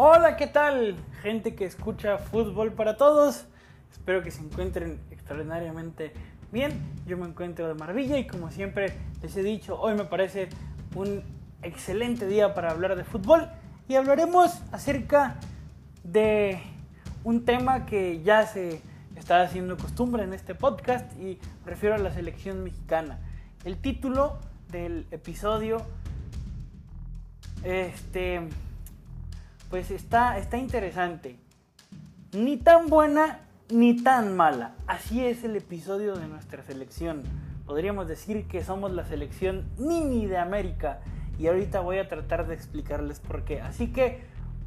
Hola, ¿qué tal? Gente que escucha fútbol para todos. Espero que se encuentren extraordinariamente bien. Yo me encuentro de maravilla y como siempre les he dicho, hoy me parece un excelente día para hablar de fútbol y hablaremos acerca de un tema que ya se está haciendo costumbre en este podcast y me refiero a la selección mexicana. El título del episodio este pues está está interesante. Ni tan buena ni tan mala. Así es el episodio de nuestra selección. Podríamos decir que somos la selección mini de América y ahorita voy a tratar de explicarles por qué. Así que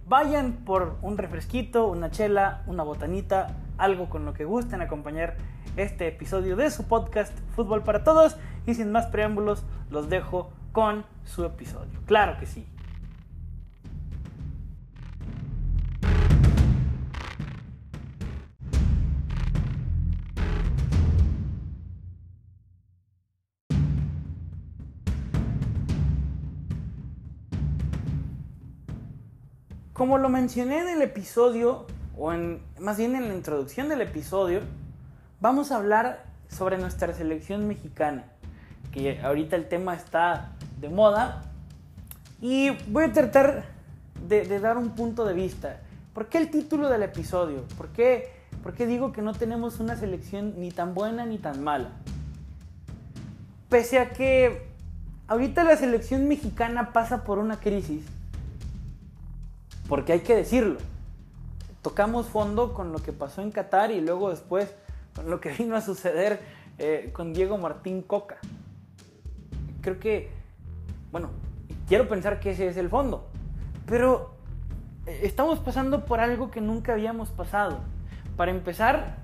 vayan por un refresquito, una chela, una botanita, algo con lo que gusten acompañar este episodio de su podcast Fútbol para Todos y sin más preámbulos los dejo con su episodio. Claro que sí. Como lo mencioné en el episodio, o en, más bien en la introducción del episodio, vamos a hablar sobre nuestra selección mexicana, que ahorita el tema está de moda, y voy a tratar de, dar un punto de vista. ¿Por qué el título del episodio? ¿Por qué, ¿Por qué digo que no tenemos una selección ni tan buena ni tan mala? Pese a que ahorita la selección mexicana pasa por una crisis, porque hay que decirlo. Tocamos fondo con lo que pasó en Qatar y luego después con lo que vino a suceder eh, con Diego Martín Coca. Creo que, bueno, quiero pensar que ese es el fondo, pero eh, estamos pasando por algo que nunca habíamos pasado. Para empezar,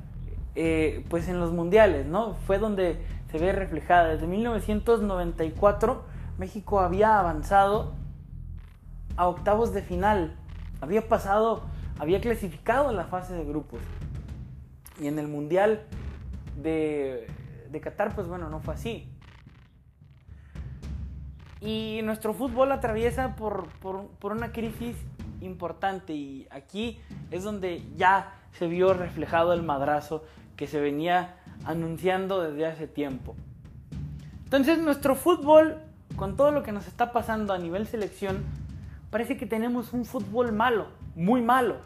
eh, pues en los mundiales, ¿no? Fue donde se ve reflejada. Desde 1994 México había avanzado a octavos de final había pasado, había clasificado en la fase de grupos. Y en el Mundial de, Qatar, pues bueno, no fue así. Y nuestro fútbol atraviesa por, por, por, una crisis importante y aquí es donde ya se vio reflejado el madrazo que se venía anunciando desde hace tiempo. Entonces nuestro fútbol, con todo lo que nos está pasando a nivel selección, parece que tenemos un fútbol malo, muy malo,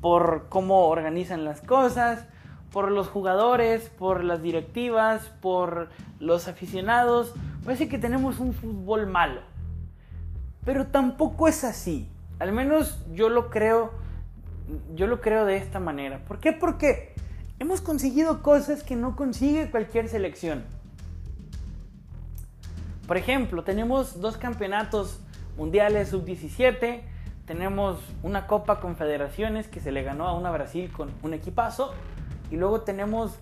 por cómo organizan las cosas, por los jugadores, por las directivas, por los aficionados. Parece que tenemos un fútbol malo. Pero tampoco es así. Al menos yo lo creo, yo lo creo de esta manera. ¿Por qué? Porque hemos conseguido cosas que no consigue cualquier selección. Por ejemplo, tenemos dos campeonatos mundiales sub-17, tenemos una Copa Confederaciones que se le ganó a una Brasil con un equipazo, y luego tenemos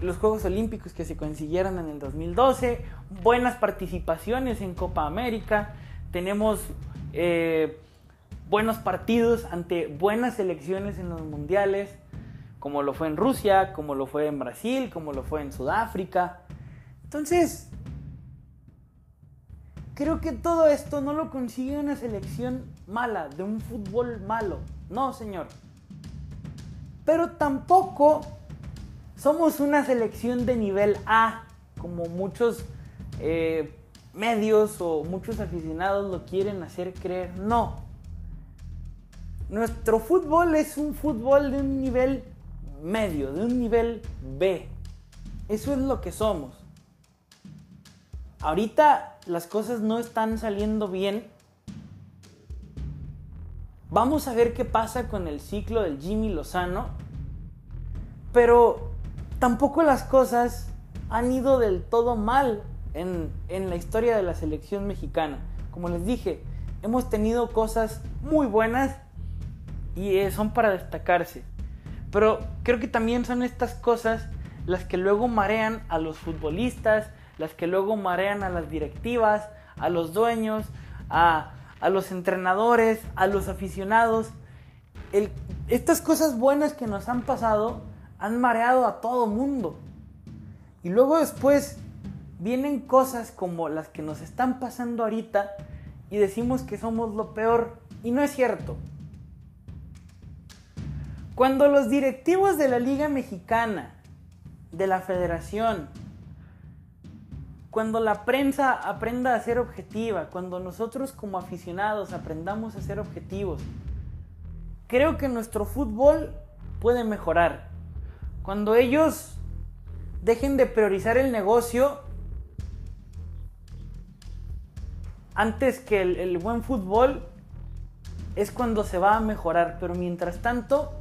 los Juegos Olímpicos que se consiguieron en el 2012, buenas participaciones en Copa América, tenemos eh, buenos partidos ante buenas selecciones en los mundiales, como lo fue en Rusia, como lo fue en Brasil, como lo fue en Sudáfrica. Entonces, Creo que todo esto no lo consigue una selección mala, de un fútbol malo. No, señor. Pero tampoco somos una selección de nivel A, como muchos eh, medios o muchos aficionados lo quieren hacer creer. No. Nuestro fútbol es un fútbol de un nivel medio, de un nivel B. Eso es lo que somos. Ahorita las cosas no están saliendo bien. Vamos a ver qué pasa con el ciclo del Jimmy Lozano. Pero tampoco las cosas han ido del todo mal en, en, la historia de la selección mexicana. Como les dije, hemos tenido cosas muy buenas y eh, son para destacarse. Pero creo que también son estas cosas las que luego marean a los futbolistas, las que luego marean a las directivas, a los dueños, a, los entrenadores, a los aficionados. estas cosas buenas que nos han pasado han mareado a todo mundo. Y luego después vienen cosas como las que nos están pasando ahorita y decimos que somos lo peor Y no es cierto. Cuando los directivos de la Liga Mexicana, de la Federación, cuando la prensa aprenda a ser objetiva, cuando nosotros como aficionados aprendamos a ser objetivos, creo que nuestro fútbol puede mejorar. Cuando ellos dejen de priorizar el negocio antes que el, buen fútbol, es cuando se va a mejorar. Pero mientras tanto,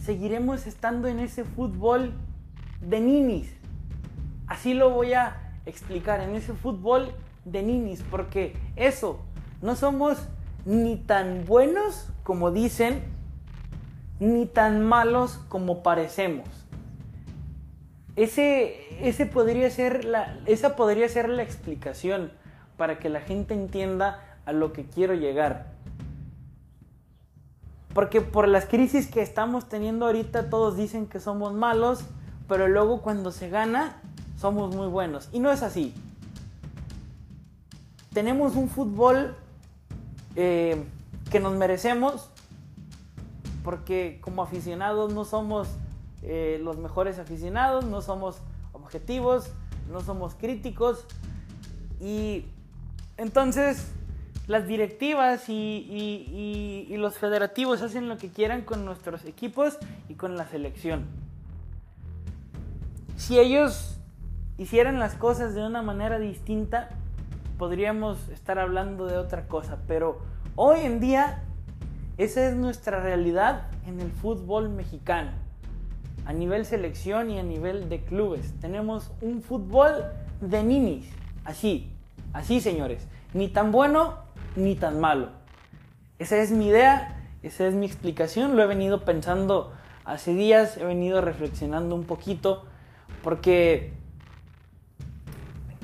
seguiremos estando en ese fútbol de ninis. Así lo voy a explicar, en ese fútbol de ninis, porque eso, no somos ni tan buenos como dicen, ni tan malos como parecemos. Ese, ese podría ser la, esa podría ser la explicación para que la gente entienda a lo que quiero llegar. Porque por las crisis que estamos teniendo ahorita todos dicen que somos malos, pero luego cuando se gana somos muy buenos. Y no es así. Tenemos un fútbol eh, que nos merecemos porque como aficionados no somos eh, los mejores aficionados, no somos objetivos, no somos críticos y entonces las directivas y, los federativos hacen lo que quieran con nuestros equipos y con la selección. Si ellos hicieran las cosas de una manera distinta, podríamos estar hablando de otra cosa, pero hoy en día esa es nuestra realidad en el fútbol mexicano. A nivel selección y a nivel de clubes. Tenemos un fútbol de ninis. Así, así señores. Ni tan bueno ni tan malo. Esa es mi idea, esa es mi explicación. Lo he venido pensando hace días, he venido reflexionando un poquito. Porque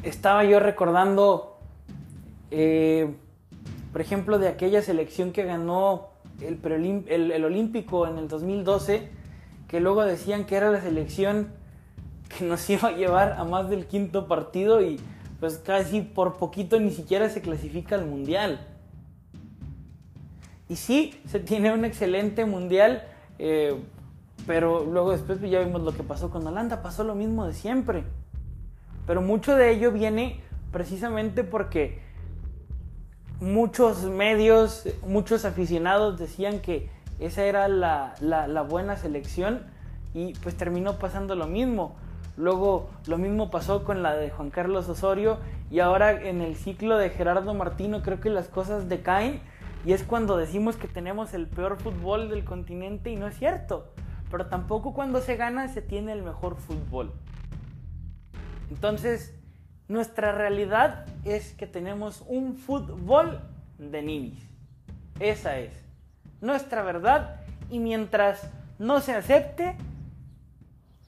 estaba yo recordando, eh, por ejemplo, de aquella selección que ganó el, Olímpico en el 2012, que luego decían que era la selección que nos iba a llevar a más del quinto partido y pues casi por poquito ni siquiera se clasifica al mundial. Y sí, se tiene un excelente mundial, eh, pero luego después ya vimos lo que pasó con Holanda, pasó lo mismo de siempre. Pero mucho de ello viene precisamente porque muchos medios, muchos aficionados decían que esa era la, buena selección y pues terminó pasando lo mismo. Luego lo mismo pasó con la de Juan Carlos Osorio y ahora en el ciclo de Gerardo Martino creo que las cosas decaen y es cuando decimos que tenemos el peor fútbol del continente y no es cierto. Pero tampoco cuando se gana se tiene el mejor fútbol. Entonces, nuestra realidad es que tenemos un fútbol de ninis. Esa es nuestra verdad y mientras no se acepte,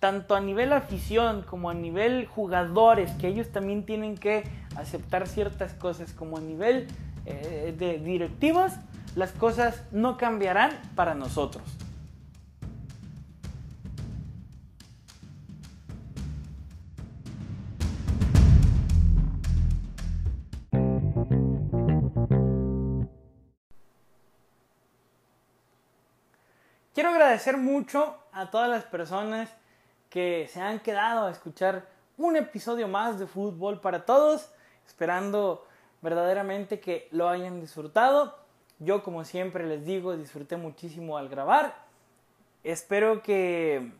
tanto a nivel afición como a nivel jugadores, que ellos también tienen que aceptar ciertas cosas, como a nivel eh, de directivos, las cosas no cambiarán para nosotros. Quiero agradecer mucho a todas las personas que se han quedado a escuchar un episodio más de Fútbol para Todos, esperando verdaderamente que lo hayan disfrutado. Yo, como siempre les digo, disfruté muchísimo al grabar. Espero que,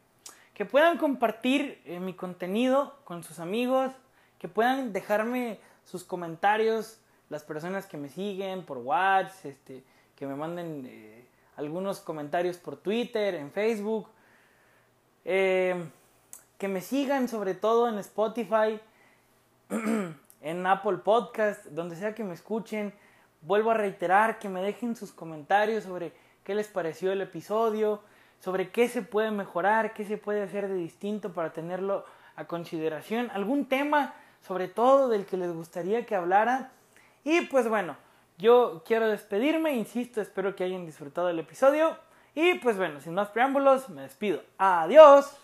que puedan compartir eh, mi contenido con sus amigos, que puedan dejarme sus comentarios, las personas que me siguen por WhatsApp, este, que me manden... Eh, algunos comentarios por Twitter, en Facebook. Eh, que me sigan sobre todo en Spotify, en Apple Podcast, donde sea que me escuchen. Vuelvo a reiterar que me dejen sus comentarios sobre qué les pareció el episodio, sobre qué se puede mejorar, qué se puede hacer de distinto para tenerlo a consideración, algún tema sobre todo del que les gustaría que hablara. Y pues bueno, yo quiero despedirme, insisto, espero que hayan disfrutado el episodio. Y pues bueno, sin más preámbulos, me despido. Adiós.